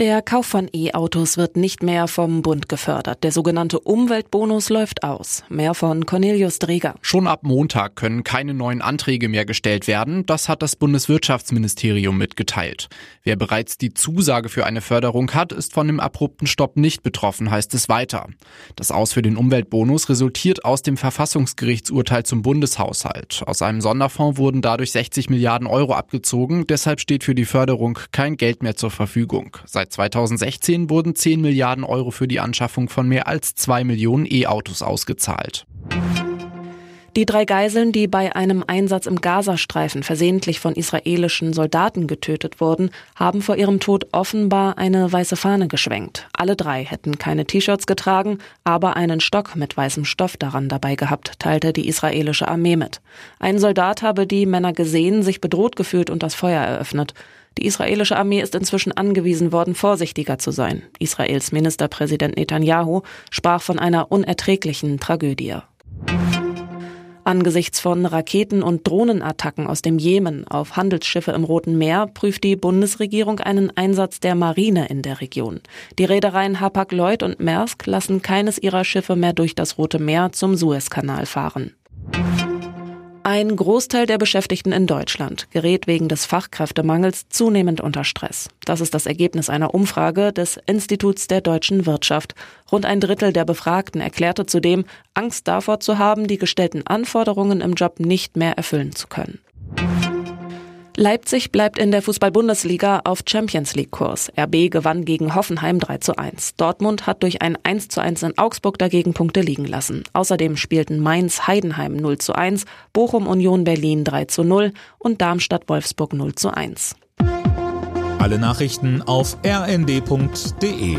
Der Kauf von E-Autos wird nicht mehr vom Bund gefördert. Der sogenannte Umweltbonus läuft aus. Mehr von Cornelius Dreger. Schon ab Montag können keine neuen Anträge mehr gestellt werden. Das hat das Bundeswirtschaftsministerium mitgeteilt. Wer bereits die Zusage für eine Förderung hat, ist von dem abrupten Stopp nicht betroffen, heißt es weiter. Das Aus für den Umweltbonus resultiert aus dem Verfassungsgerichtsurteil zum Bundeshaushalt. Aus einem Sonderfonds wurden dadurch 60 Milliarden Euro abgezogen. Deshalb steht für die Förderung kein Geld mehr zur Verfügung. Seit Seit 2016 wurden 10 Milliarden Euro für die Anschaffung von mehr als 2 Millionen E-Autos ausgezahlt. Die drei Geiseln, die bei einem Einsatz im Gazastreifen versehentlich von israelischen Soldaten getötet wurden, haben vor ihrem Tod offenbar eine weiße Fahne geschwenkt. Alle drei hätten keine T-Shirts getragen, aber einen Stock mit weißem Stoff daran dabei gehabt, teilte die israelische Armee mit. Ein Soldat habe die Männer gesehen, sich bedroht gefühlt und das Feuer eröffnet. Die israelische Armee ist inzwischen angewiesen worden, vorsichtiger zu sein. Israels Ministerpräsident Netanyahu sprach von einer unerträglichen Tragödie. Angesichts von Raketen- und Drohnenattacken aus dem Jemen auf Handelsschiffe im Roten Meer prüft die Bundesregierung einen Einsatz der Marine in der Region. Die Reedereien Hapag-Lloyd und Maersk lassen keines ihrer Schiffe mehr durch das Rote Meer zum Suezkanal fahren. Ein Großteil der Beschäftigten in Deutschland gerät wegen des Fachkräftemangels zunehmend unter Stress. Das ist das Ergebnis einer Umfrage des Instituts der deutschen Wirtschaft. Rund ein Drittel der Befragten erklärte zudem, Angst davor zu haben, die gestellten Anforderungen im Job nicht mehr erfüllen zu können. Leipzig bleibt in der Fußball-Bundesliga auf Champions League-Kurs. RB gewann gegen Hoffenheim 3 zu 1. Dortmund hat durch ein 1 zu 1 in Augsburg dagegen Punkte liegen lassen. Außerdem spielten Mainz Heidenheim 0 zu 1, Bochum Union Berlin 3 zu 0 und Darmstadt Wolfsburg 0 zu 1. Alle Nachrichten auf rnd.de